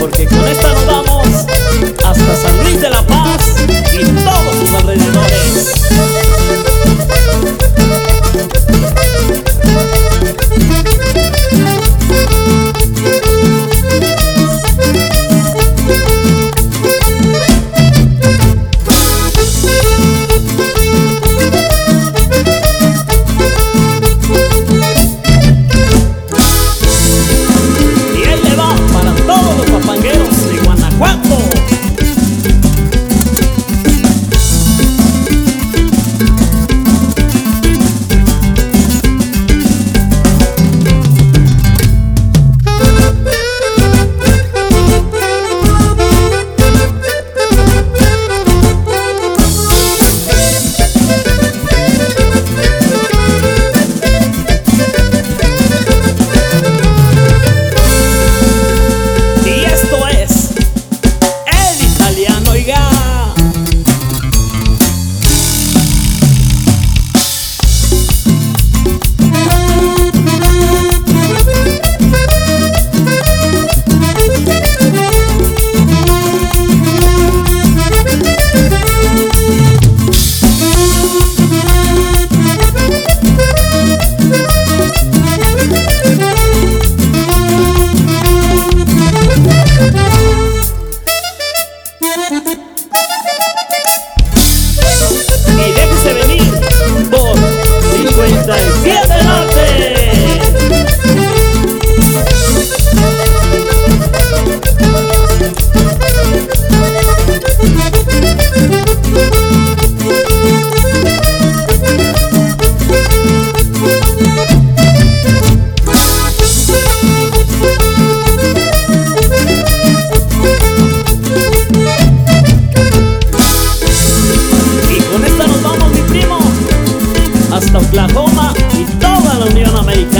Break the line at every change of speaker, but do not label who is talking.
porque con esta nos vamos. y toda la Unión Americana.